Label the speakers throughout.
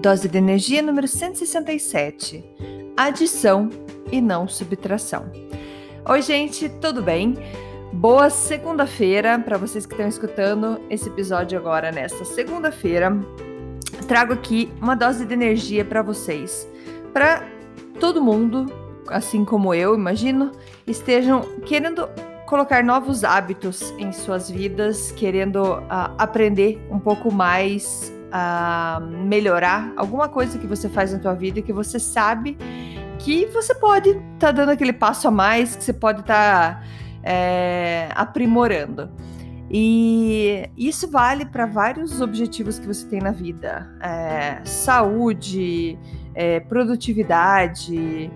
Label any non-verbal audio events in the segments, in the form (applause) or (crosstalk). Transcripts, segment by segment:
Speaker 1: Dose de energia número 167. Adição e não subtração. Oi, gente, tudo bem? Boa segunda-feira para vocês que estão escutando esse episódio agora nesta segunda-feira. Trago aqui uma dose de energia para vocês, para todo mundo, assim como eu, imagino, estejam querendo colocar novos hábitos em suas vidas, querendo uh, aprender um pouco mais a melhorar alguma coisa que você faz na tua vida que você sabe que você pode estar tá dando aquele passo a mais, que você pode estar tá, é, aprimorando. E isso vale para vários objetivos que você tem na vida: é, saúde, é, produtividade,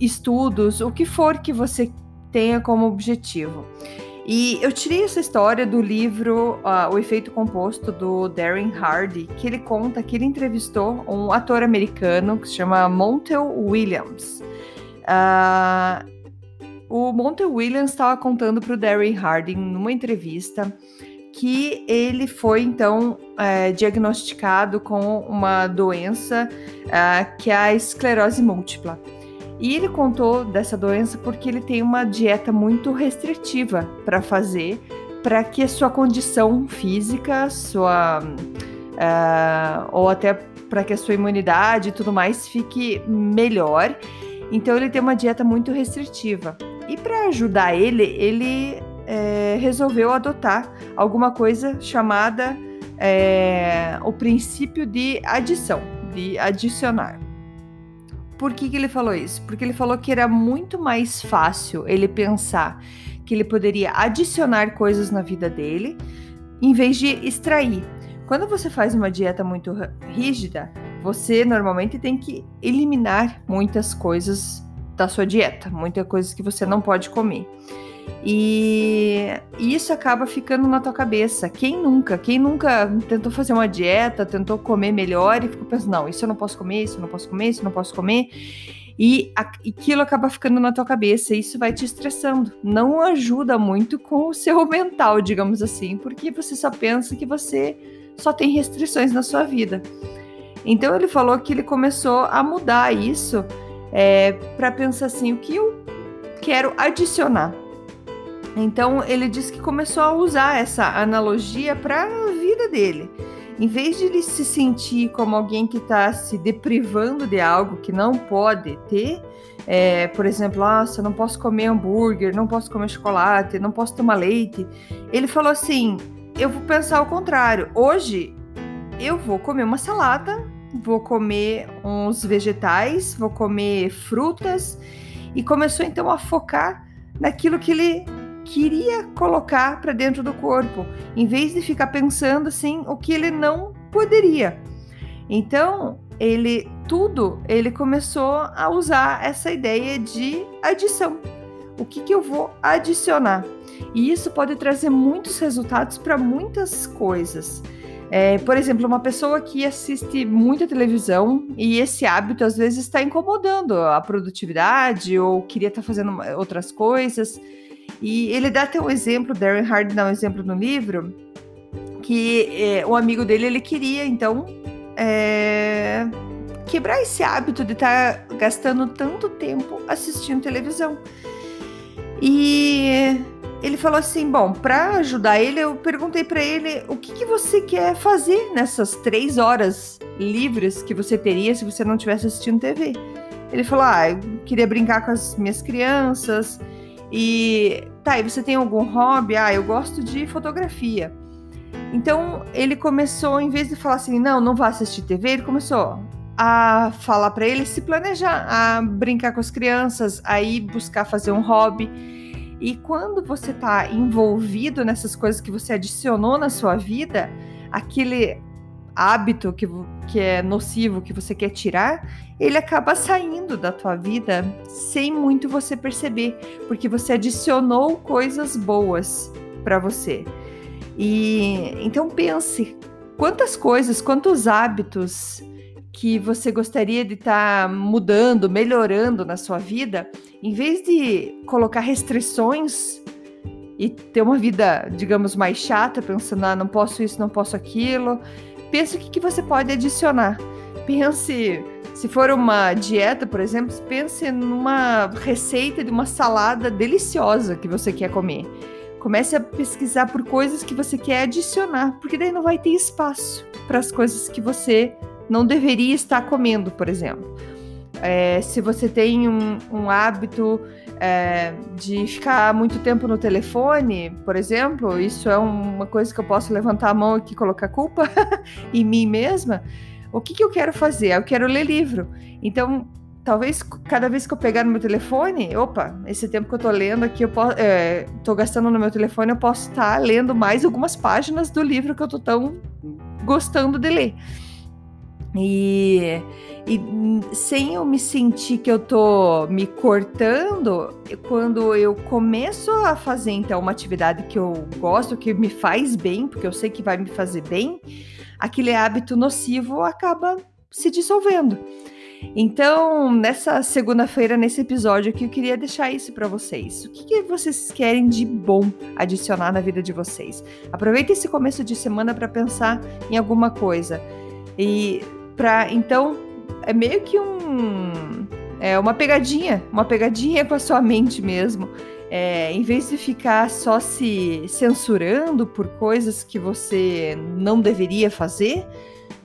Speaker 1: estudos, o que for que você tenha como objetivo. E eu tirei essa história do livro uh, O Efeito Composto, do Darren Hardy, que ele conta que ele entrevistou um ator americano que se chama Montel Williams. Uh, o Montel Williams estava contando para o Darren Hardy numa entrevista que ele foi então é, diagnosticado com uma doença uh, que é a esclerose múltipla. E ele contou dessa doença porque ele tem uma dieta muito restritiva para fazer, para que a sua condição física, sua uh, ou até para que a sua imunidade e tudo mais fique melhor. Então ele tem uma dieta muito restritiva. E para ajudar ele, ele é, resolveu adotar alguma coisa chamada é, o princípio de adição, de adicionar. Por que, que ele falou isso? Porque ele falou que era muito mais fácil ele pensar que ele poderia adicionar coisas na vida dele em vez de extrair. Quando você faz uma dieta muito rígida, você normalmente tem que eliminar muitas coisas da sua dieta, muitas coisas que você não pode comer. E isso acaba ficando na tua cabeça. Quem nunca? Quem nunca tentou fazer uma dieta, tentou comer melhor e ficou pensando, não, isso eu não posso comer, isso eu não posso comer, isso eu não posso comer. E aquilo acaba ficando na tua cabeça, e isso vai te estressando. Não ajuda muito com o seu (laughs) mental, digamos assim, porque você só pensa que você só tem restrições na sua vida. Então ele falou que ele começou a mudar isso é, para pensar assim: o que eu quero adicionar? Então ele disse que começou a usar essa analogia para a vida dele. Em vez de ele se sentir como alguém que está se deprivando de algo que não pode ter, é, por exemplo, eu não posso comer hambúrguer, não posso comer chocolate, não posso tomar leite. Ele falou assim: eu vou pensar o contrário. Hoje eu vou comer uma salada, vou comer uns vegetais, vou comer frutas. E começou então a focar naquilo que ele queria colocar para dentro do corpo, em vez de ficar pensando assim o que ele não poderia. Então, ele tudo, ele começou a usar essa ideia de adição. O que, que eu vou adicionar? E isso pode trazer muitos resultados para muitas coisas. É, por exemplo, uma pessoa que assiste muita televisão e esse hábito às vezes está incomodando a produtividade ou queria estar tá fazendo outras coisas. E ele dá até um exemplo, Darren Hardy dá um exemplo no livro, que é, o amigo dele ele queria então é, quebrar esse hábito de estar tá gastando tanto tempo assistindo televisão. E ele falou assim: bom, para ajudar ele, eu perguntei para ele o que, que, você quer fazer nessas três horas livres que você teria se você não tivesse assistindo TV. Ele falou: ah, eu queria brincar com as minhas crianças, e tá, e você tem algum hobby? Ah, eu gosto de fotografia. Então ele começou, em vez de falar assim, não, não vá assistir TV, ele começou a falar para ele se planejar, a brincar com as crianças, a ir buscar fazer um hobby. E quando você está envolvido nessas coisas que você adicionou na sua vida, aquele hábito que, que é nocivo, que você quer tirar, ele acaba saindo da tua vida sem muito você perceber, porque você adicionou coisas boas para você. E então pense quantas coisas, quantos hábitos que você gostaria de estar tá mudando, melhorando na sua vida, em vez de colocar restrições e ter uma vida, digamos, mais chata, pensando, ah, não posso isso, não posso aquilo, pense o que, que você pode adicionar. Pense, se for uma dieta, por exemplo, pense numa receita de uma salada deliciosa que você quer comer. Comece a pesquisar por coisas que você quer adicionar, porque daí não vai ter espaço para as coisas que você não deveria estar comendo, por exemplo. É, se você tem um, um hábito é, de ficar muito tempo no telefone, por exemplo, isso é uma coisa que eu posso levantar a mão e colocar culpa (laughs) em mim mesma. O que, que eu quero fazer? Eu quero ler livro. Então, talvez cada vez que eu pegar no meu telefone, opa, esse tempo que eu tô lendo aqui, eu posso, é, gastando no meu telefone, eu posso estar lendo mais algumas páginas do livro que eu tô tão gostando de ler. E, e sem eu me sentir que eu tô me cortando, quando eu começo a fazer então uma atividade que eu gosto, que me faz bem, porque eu sei que vai me fazer bem, aquele hábito nocivo acaba se dissolvendo. Então, nessa segunda-feira, nesse episódio aqui, eu queria deixar isso para vocês. O que, que, vocês querem de bom adicionar na vida de vocês? Aproveita esse começo de semana para pensar em alguma coisa. E para então é meio que um é uma pegadinha, uma pegadinha (laughs) com a sua mente mesmo. É, em vez de ficar só se censurando por coisas que você não deveria fazer,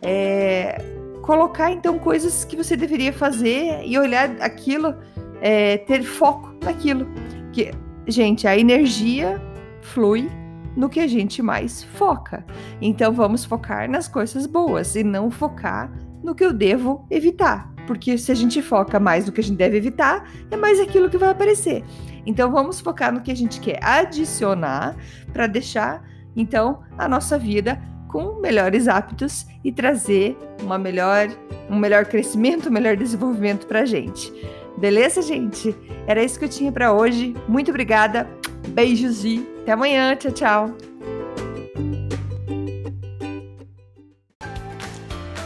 Speaker 1: é, colocar então coisas que você deveria fazer e olhar aquilo, é, ter foco naquilo. Que, gente, a energia flui no que a gente mais foca. Então vamos focar nas coisas boas e não focar no que eu devo evitar. Porque se a gente foca mais no que a gente deve evitar, é mais aquilo que vai aparecer. Então vamos focar no que a gente quer adicionar para deixar então a nossa vida com melhores hábitos e trazer uma melhor, um melhor crescimento, um melhor desenvolvimento para a gente. Beleza, gente? Era isso que eu tinha para hoje. Muito obrigada. Beijos e até amanhã. Tchau, tchau.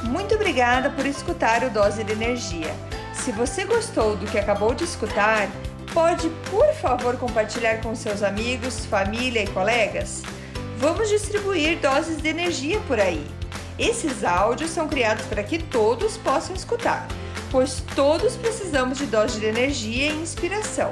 Speaker 1: Muito obrigada por escutar o Dose de Energia. Se você gostou do que acabou de escutar, pode, por favor, compartilhar com seus amigos, família e colegas? Vamos distribuir doses de energia por aí. Esses áudios são criados para que todos possam escutar, pois todos precisamos de doses de energia e inspiração.